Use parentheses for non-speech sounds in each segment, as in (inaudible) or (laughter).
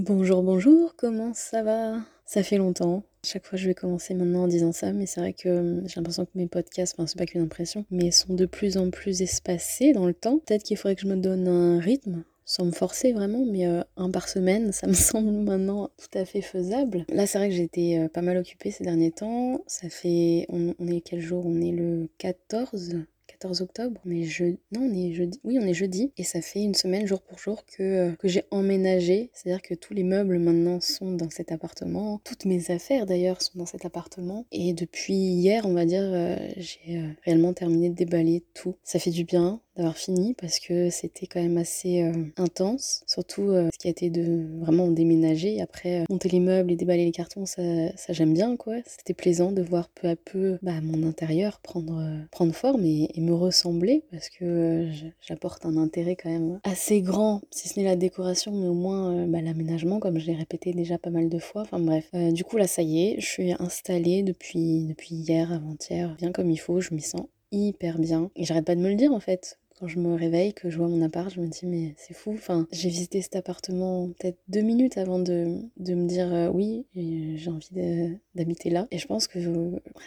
Bonjour, bonjour, comment ça va? Ça fait longtemps. Chaque fois, je vais commencer maintenant en disant ça, mais c'est vrai que hum, j'ai l'impression que mes podcasts, enfin, c'est pas qu'une impression, mais sont de plus en plus espacés dans le temps. Peut-être qu'il faudrait que je me donne un rythme, sans me forcer vraiment, mais euh, un par semaine, (laughs) ça me semble maintenant tout à fait faisable. Là, c'est vrai que j'ai été euh, pas mal occupée ces derniers temps. Ça fait. On, on est quel jour? On est le 14 14 octobre, mais je... non, on est jeudi. Oui, on est jeudi. Et ça fait une semaine, jour pour jour, que, euh, que j'ai emménagé. C'est-à-dire que tous les meubles maintenant sont dans cet appartement. Toutes mes affaires d'ailleurs sont dans cet appartement. Et depuis hier, on va dire, euh, j'ai euh, réellement terminé de déballer tout. Ça fait du bien d'avoir fini parce que c'était quand même assez euh, intense. Surtout euh, ce qui a été de vraiment déménager. Après, euh, monter les meubles et déballer les cartons, ça, j'aime bien quoi. C'était plaisant de voir peu à peu bah, mon intérieur prendre, prendre forme et, et, me ressembler parce que j'apporte un intérêt quand même assez grand, si ce n'est la décoration, mais au moins bah, l'aménagement, comme je l'ai répété déjà pas mal de fois. Enfin bref, du coup là, ça y est, je suis installée depuis, depuis hier, avant-hier, bien comme il faut, je m'y sens hyper bien. Et j'arrête pas de me le dire en fait quand je me réveille, que je vois mon appart, je me dis mais c'est fou. J'ai visité cet appartement peut-être deux minutes avant de, de me dire euh, oui, j'ai envie d'habiter là. Et je pense que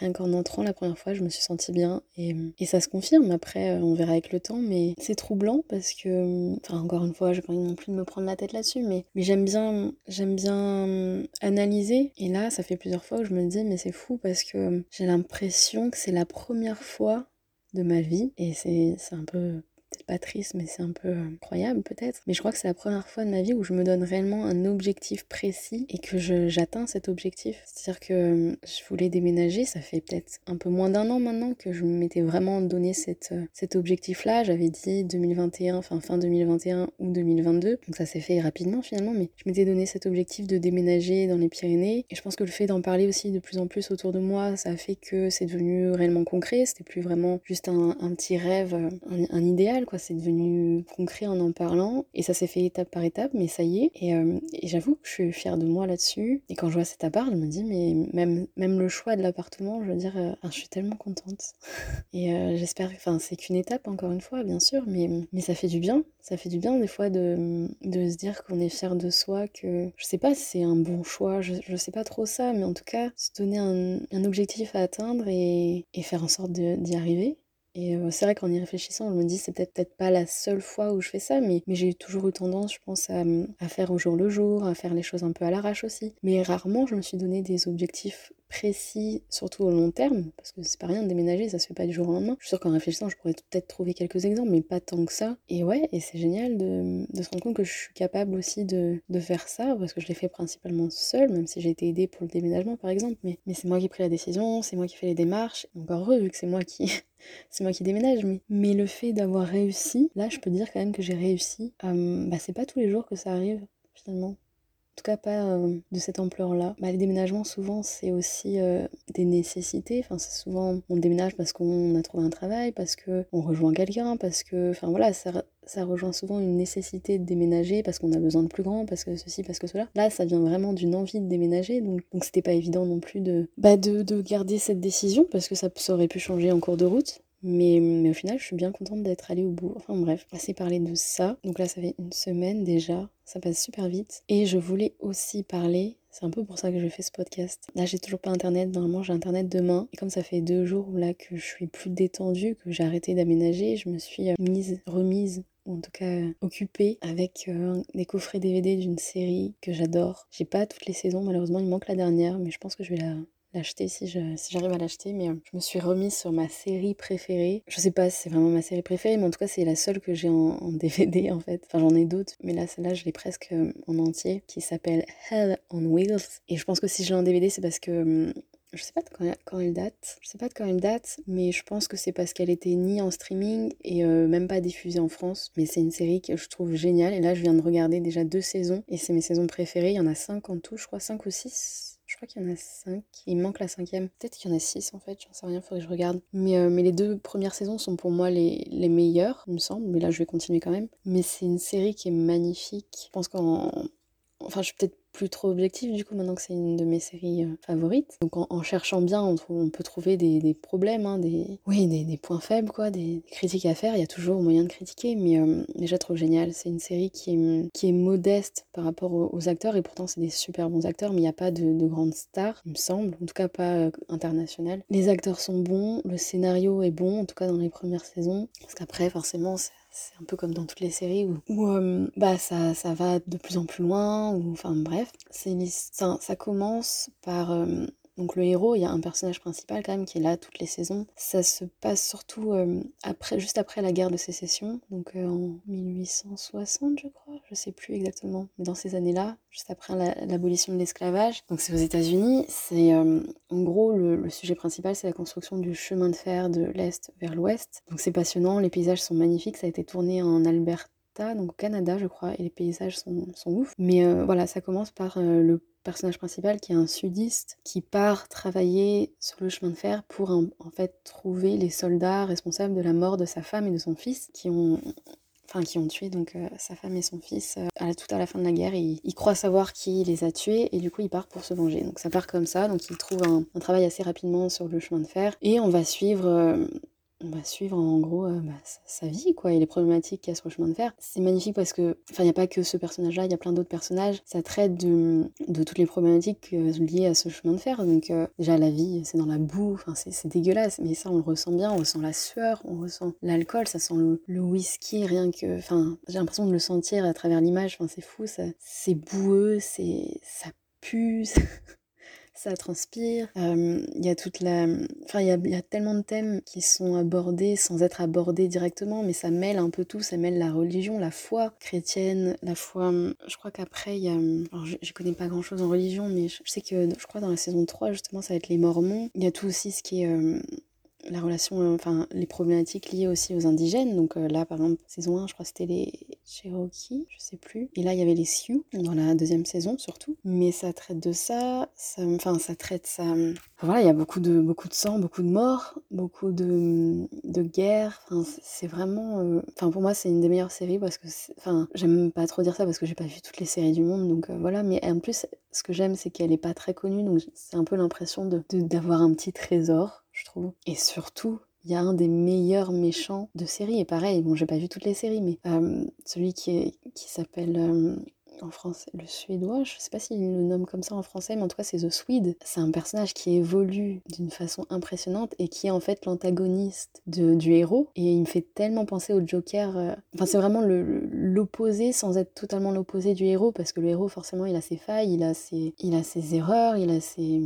rien qu'en entrant la première fois, je me suis sentie bien. Et, et ça se confirme. Après, euh, on verra avec le temps, mais c'est troublant parce que, enfin encore une fois, j'ai pas envie non plus de me prendre la tête là-dessus, mais, mais j'aime bien, j'aime bien euh, analyser. Et là, ça fait plusieurs fois que je me dis mais c'est fou parce que j'ai l'impression que c'est la première fois de ma vie et c'est un peu pas triste, mais c'est un peu incroyable peut-être. Mais je crois que c'est la première fois de ma vie où je me donne réellement un objectif précis et que j'atteins cet objectif. C'est-à-dire que euh, je voulais déménager, ça fait peut-être un peu moins d'un an maintenant que je m'étais vraiment donné cette, euh, cet objectif-là. J'avais dit 2021, enfin fin 2021 ou 2022, donc ça s'est fait rapidement finalement, mais je m'étais donné cet objectif de déménager dans les Pyrénées. Et je pense que le fait d'en parler aussi de plus en plus autour de moi, ça a fait que c'est devenu réellement concret. C'était plus vraiment juste un, petit rêve, un idéal quoi. C'est devenu concret en en parlant. Et ça s'est fait étape par étape, mais ça y est. Et, euh, et j'avoue que je suis fière de moi là-dessus. Et quand je vois cet appart, je me dis, mais même, même le choix de l'appartement, je veux dire, euh, je suis tellement contente. (laughs) et euh, j'espère, enfin, c'est qu'une étape, encore une fois, bien sûr, mais, mais ça fait du bien. Ça fait du bien, des fois, de, de se dire qu'on est fier de soi, que je sais pas si c'est un bon choix, je, je sais pas trop ça, mais en tout cas, se donner un, un objectif à atteindre et, et faire en sorte d'y arriver. Et euh, c'est vrai qu'en y réfléchissant, je me dis c'est peut-être peut-être pas la seule fois où je fais ça, mais, mais j'ai toujours eu tendance, je pense, à, à, faire au jour le jour, à faire les choses un peu à l'arrache aussi. Mais rarement, je me suis donné des objectifs précis, surtout au long terme, parce que c'est pas rien de déménager, ça se fait pas du jour au lendemain. Je suis sûre qu'en réfléchissant, je pourrais peut-être trouver quelques exemples, mais pas tant que ça. Et ouais, et c'est génial de, de, se rendre compte que je suis capable aussi de, de faire ça, parce que je l'ai fait principalement seule, même si j'ai été aidée pour le déménagement par exemple. Mais, mais c'est moi qui ai pris la décision, c'est moi qui fais les démarches. Encore heureux, vu que c'est moi qui (laughs) c'est moi qui déménage, mais, mais le fait d'avoir réussi, là je peux dire quand même que j'ai réussi. Euh, bah, c'est pas tous les jours que ça arrive finalement. En tout cas, pas euh, de cette ampleur-là. Bah, les déménagements, souvent, c'est aussi euh, des nécessités. Enfin, c'est souvent, on déménage parce qu'on a trouvé un travail, parce qu'on rejoint quelqu'un, parce que, enfin voilà, ça, rejoint souvent une nécessité de déménager parce qu'on a besoin de plus grand, parce que ceci, parce que cela. Là, ça vient vraiment d'une envie de déménager, donc c'était pas évident non plus de, bah, de, de garder cette décision parce que ça aurait pu changer en cours de route. Mais, mais, au final, je suis bien contente d'être allée au bout. Enfin bref, assez parler de ça. Donc là, ça fait une semaine déjà. Ça passe super vite. Et je voulais aussi parler, c'est un peu pour ça que je fais ce podcast. Là, j'ai toujours pas internet. Normalement, j'ai internet demain. Et comme ça fait deux jours là que je suis plus détendue, que j'ai arrêté d'aménager, je me suis euh, mise, remise ou en tout cas euh, occupée avec euh, des coffrets DVD d'une série que j'adore. J'ai pas toutes les saisons, malheureusement, il manque la dernière, mais je pense que je vais la, l'acheter si j'arrive si à l'acheter, mais euh, je me suis remise sur ma série préférée. Je sais pas si c'est vraiment ma série préférée, mais en tout cas c'est la seule que j'ai en, DVD (laughs) en fait. Enfin j'en ai d'autres, mais là celle-là je l'ai presque euh, en entier, qui s'appelle Hell on Wheels. Et je pense que si je l'ai en DVD c'est parce que hum, je sais pas de quand, quand, elle date, je sais pas de quand elle date, mais je pense que c'est parce qu'elle était ni en streaming et euh, même pas diffusée en France. Mais c'est une série que je trouve géniale. Et là, je viens de regarder déjà deux saisons et c'est mes saisons préférées. Il y en a cinq en tout, je crois, cinq ou six. Crois qu'il y en a 5. Il manque la cinquième. Peut-être qu'il y en a 6 en fait, j'en sais rien, faudrait que je regarde. Mais, euh, mais les deux premières saisons sont pour moi les, les meilleures, il me semble. Mais là, je vais continuer quand même. Mais c'est une série qui est magnifique. Je pense qu'en. Enfin, je suis peut-être plus trop objectif du coup maintenant que c'est une de mes séries euh, favorites. Donc en, cherchant bien, on, peut trouver des, problèmes, hein, des, oui, des, points faibles, quoi, des, critiques à faire. Il y a toujours moyen de critiquer, mais euh, trop génial. C'est une série qui est, qui est modeste par rapport aux, acteurs et pourtant c'est des super bons acteurs, mais il n'y a pas de, grandes stars, il me semble, en tout cas pas euh. Les acteurs sont bons, le scénario est bon, en tout cas dans les premières saisons, parce qu'après forcément c'est un peu comme dans toutes les séries où, euh, bah ça, ça va de plus en plus loin, ou enfin bref. Ça, ça commence par euh, donc le héros, il y a un personnage principal quand même qui est là toutes les saisons. Ça se passe surtout euh, après, juste après la guerre de sécession, donc euh, en 1860 je crois, je sais plus exactement, mais dans ces années-là, juste après l'abolition de l'esclavage. Donc c'est aux États-Unis. C'est euh, en gros le, sujet principal, c'est la construction du chemin de fer de l'est vers l'ouest. Donc c'est passionnant, les paysages sont magnifiques. Ça a été tourné en Alberta, donc au Canada je crois, et les paysages sont, sont ouf. Mais voilà, ça commence par le personnage principal qui est un sudiste qui part travailler sur le chemin de fer pour en, fait trouver les soldats responsables de la mort de sa femme et de son fils qui ont enfin qui ont tué donc euh, sa femme et son fils euh, à tout à la fin de la guerre. Et, il croit savoir qui les a tués et du coup il part pour se venger. Donc ça part comme ça. Donc il trouve un, travail assez rapidement sur le chemin de fer et on va suivre euh, va suivre en gros euh, bah, sa, vie quoi et les problématiques qu'il y a sur le chemin de fer. C'est magnifique parce que, enfin, il n'y a pas que ce personnage-là, il y a plein d'autres personnages. Ça traite de, toutes les problématiques euh, liées à ce chemin de fer. Donc, euh, déjà, la vie, c'est dans la boue, enfin, c'est dégueulasse, mais ça, on le ressent bien. On ressent la sueur, on ressent l'alcool, ça sent le, whisky, rien que. Enfin, j'ai l'impression de le sentir à travers l'image, c'est fou, c'est boueux, c'est ça pue. (laughs) ça transpire. Il y a toute la. Enfin, il y a, tellement de thèmes qui sont abordés sans être abordés directement, mais ça mêle un peu tout. Ça mêle la religion, la foi chrétienne, la foi. Je crois qu'après, il y a. Alors, je, je, connais pas grand chose en religion, mais je, sais que je crois dans la saison 3, justement, ça va être les Mormons. Il y a tout aussi ce qui est la relation, euh, enfin les problématiques liées aussi aux indigènes. Donc euh, là, par exemple, saison 1, je crois que c'était les Cherokee, je sais plus. Et là, il y avait les Sioux dans la deuxième saison surtout. Mais ça traite de ça, ça enfin ça traite ça. voilà, il y a beaucoup de beaucoup de sang, beaucoup de morts, beaucoup de de guerre. Enfin, c'est vraiment, euh, enfin pour moi, c'est une des meilleures séries parce que, enfin, j'aime pas trop dire ça parce que j'ai pas vu toutes les séries du monde, donc voilà. Mais en plus, ce que j'aime, c'est qu'elle est pas très connue, donc c'est un peu l'impression de d'avoir un petit trésor je trouve. Et surtout, il y a un des meilleurs méchants de série. Et pareil, bon, j'ai pas vu toutes les séries, mais euh, celui qui, est, qui s'appelle euh, en français, le suédois, je sais pas s'il le nomme comme ça en français, mais en tout cas c'est The Swede. C'est un personnage qui évolue d'une façon impressionnante et qui est en fait l'antagoniste du héros. Et il me fait tellement penser au Joker. Euh, enfin, c'est vraiment l'opposé sans être totalement l'opposé du héros, parce que le héros, forcément, il a ses failles, il a ses, il a ses erreurs, il a ses.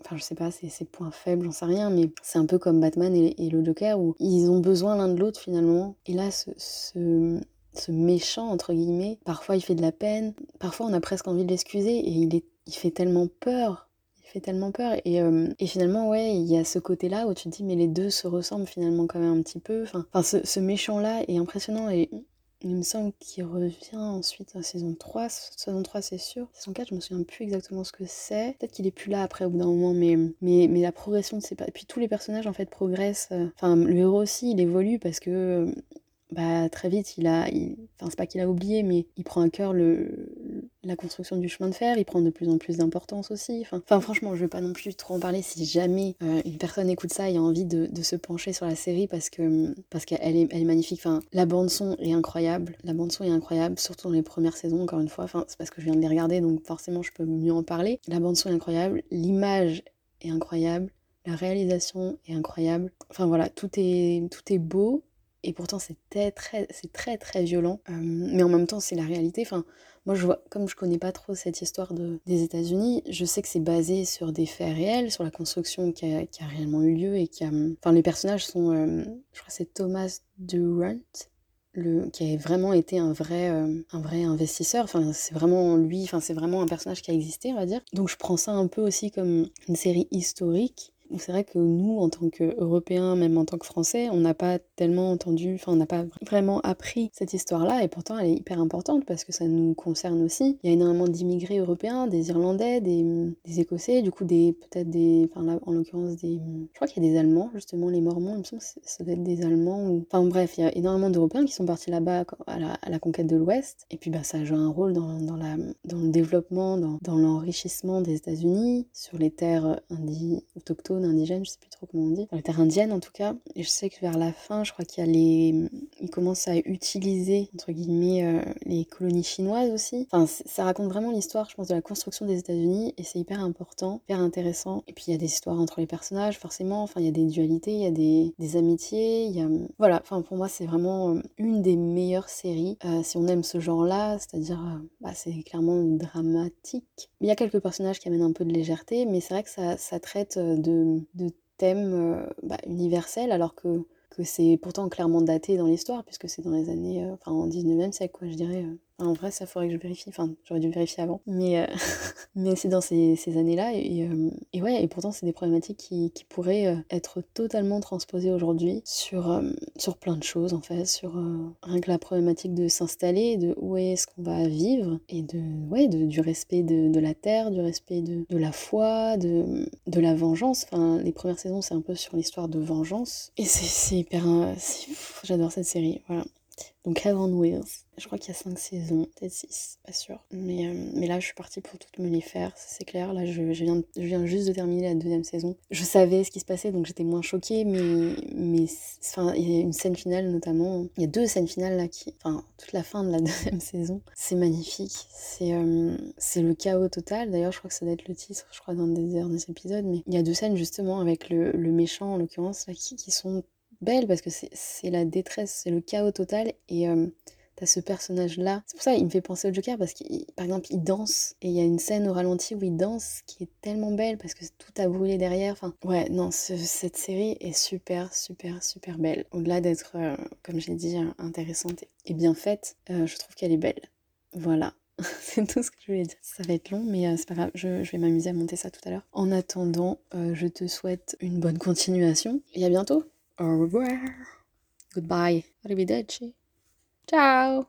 Enfin, je sais pas, ses, points faibles, j'en sais rien, mais c'est un peu comme Batman et, le Joker où ils ont besoin l'un de l'autre finalement. Et là, ce méchant entre guillemets. Parfois il fait de la peine, parfois on a presque envie de l'excuser et il, est, il fait tellement peur. Il fait tellement peur et, euh, et finalement ouais il y a ce côté là où tu te dis mais les deux se ressemblent finalement quand même un petit peu enfin, enfin ce, ce méchant là est impressionnant et il me semble qu'il revient ensuite à saison 3. Saison 3, c'est sûr. Saison 4, je me souviens plus exactement ce que c'est. Peut-être qu'il est plus là après au bout d'un moment, mais, mais, mais la progression de ses... Et puis tous les personnages, en fait, progressent. Enfin, le héros aussi, il évolue parce que bah, très vite, il a, enfin c'est pas qu'il a oublié, mais il prend à cœur le, la construction du chemin de fer, il prend de plus en plus d'importance aussi. Enfin, franchement, je vais pas non plus trop en parler si jamais euh, une personne écoute ça et a envie de, de, se pencher sur la série parce que parce qu'elle est, elle est magnifique. Enfin, la bande son est incroyable, la bande son est incroyable, surtout dans les premières saisons. Encore une fois, enfin c'est parce que je viens de les regarder, donc forcément je peux mieux en parler. La bande son est incroyable, l'image est incroyable. La réalisation est incroyable. Enfin voilà, tout est, tout est beau, et pourtant c'est très, c'est très très violent. Euh, mais en même temps c'est la réalité. Enfin, moi je vois, comme je connais pas trop cette histoire de, des États-Unis, je sais que c'est basé sur des faits réels, sur la construction qui a, qui a réellement eu lieu et qui a. Enfin les personnages sont, euh, je crois que c'est Thomas Durant. Le, qui a vraiment été un vrai, euh, un vrai investisseur. Enfin, c'est vraiment lui, enfin, c'est vraiment un personnage qui a existé, on va dire. Donc, je prends ça un peu aussi comme une série historique c'est vrai que nous, en tant qu'Européens, même en tant que Français, on n'a pas tellement entendu, enfin on n'a pas vraiment appris cette histoire-là, et pourtant elle est hyper importante parce que ça nous concerne aussi. Il y a énormément d'immigrés européens, des Irlandais, des, Écossais, du coup des peut-être des, enfin là, en l'occurrence des, je crois qu'il y a des Allemands justement, les Mormons, il me semble que ça doit être des Allemands enfin bref, il y a énormément d'Européens qui sont partis là-bas à la, conquête de l'Ouest, et puis bah ça a joué un rôle dans, dans, la, dans le développement, dans, dans l'enrichissement des États-Unis, sur les terres indi autochtones, indigènes, je sais plus trop comment on dit, indiennes en tout cas. Et je sais que vers la fin, je crois qu'il y a les, ils commencent à utiliser entre guillemets euh, les colonies chinoises aussi. Enfin, ça raconte vraiment l'histoire, je pense, de la construction des États-Unis et c'est hyper important, hyper intéressant. Et puis il y a des histoires entre les personnages, forcément. Enfin, il y a des dualités, il y a des, amitiés, il y a voilà. Enfin, pour moi, c'est vraiment euh, une des meilleures séries euh, si on aime ce genre-là, c'est-à-dire, bah, c'est clairement dramatique. Il y a quelques personnages qui amènent un peu de légèreté, mais c'est vrai que ça traite de, de thèmes bah, universels alors que que c'est pourtant clairement daté dans l'histoire, puisque c'est dans les années, enfin en 19e siècle, quoi, je dirais. En vrai, ça faudrait que je vérifie. Enfin, j'aurais dû vérifier avant. Mais, euh, (laughs) mais c'est dans ces, ces années-là. Et, euh, et, ouais, et pourtant, c'est des problématiques qui, qui, pourraient euh, être totalement transposées aujourd'hui sur, sur plein de choses, en fait. Sur rien que la problématique de s'installer, de où est-ce qu'on va vivre, et de, ouais, de, du respect de, de la terre, du respect de, de la foi, de, de la vengeance. Enfin, les premières saisons, c'est un peu sur l'histoire de vengeance. Et c'est hyper. J'adore cette série. Voilà. Donc Heaven Wheels, je crois qu'il y a 5 saisons, peut-être 6, pas sûr. Mais, euh, mais là, je suis partie pour toutes me les faire, c'est clair. Là, je, je, viens, je viens juste de terminer la deuxième saison. Je savais ce qui se passait, donc j'étais moins choquée, mais, mais enfin, il y a une scène finale notamment. Il y a deux scènes finales là qui. Enfin, toute la fin de la (laughs) deuxième saison. C'est magnifique. C'est euh, c'est le chaos total. D'ailleurs, je crois que ça doit être le titre, je crois, dans des derniers épisodes. Mais il y a deux scènes justement avec le, le méchant, en l'occurrence, là, qui, qui sont belle parce que c'est la détresse, c'est le chaos total et euh, t'as ce personnage là. C'est pour ça il me fait penser au Joker parce qu'il par exemple il danse et il y a une scène au ralenti où il danse qui est tellement belle parce que tout a brûlé derrière. Enfin ouais non cette série est super super super belle. Au-delà d'être euh, comme j'ai dit intéressante et bien faite, euh, je trouve qu'elle est belle. Voilà. (laughs) c'est tout ce que je voulais dire. Ça va être long, mais euh, c'est pas grave, je, vais m'amuser à monter ça tout à l'heure. En attendant, euh, je te souhaite une bonne continuation et à bientôt. Au revoir. Goodbye. Arrivederci. Ciao.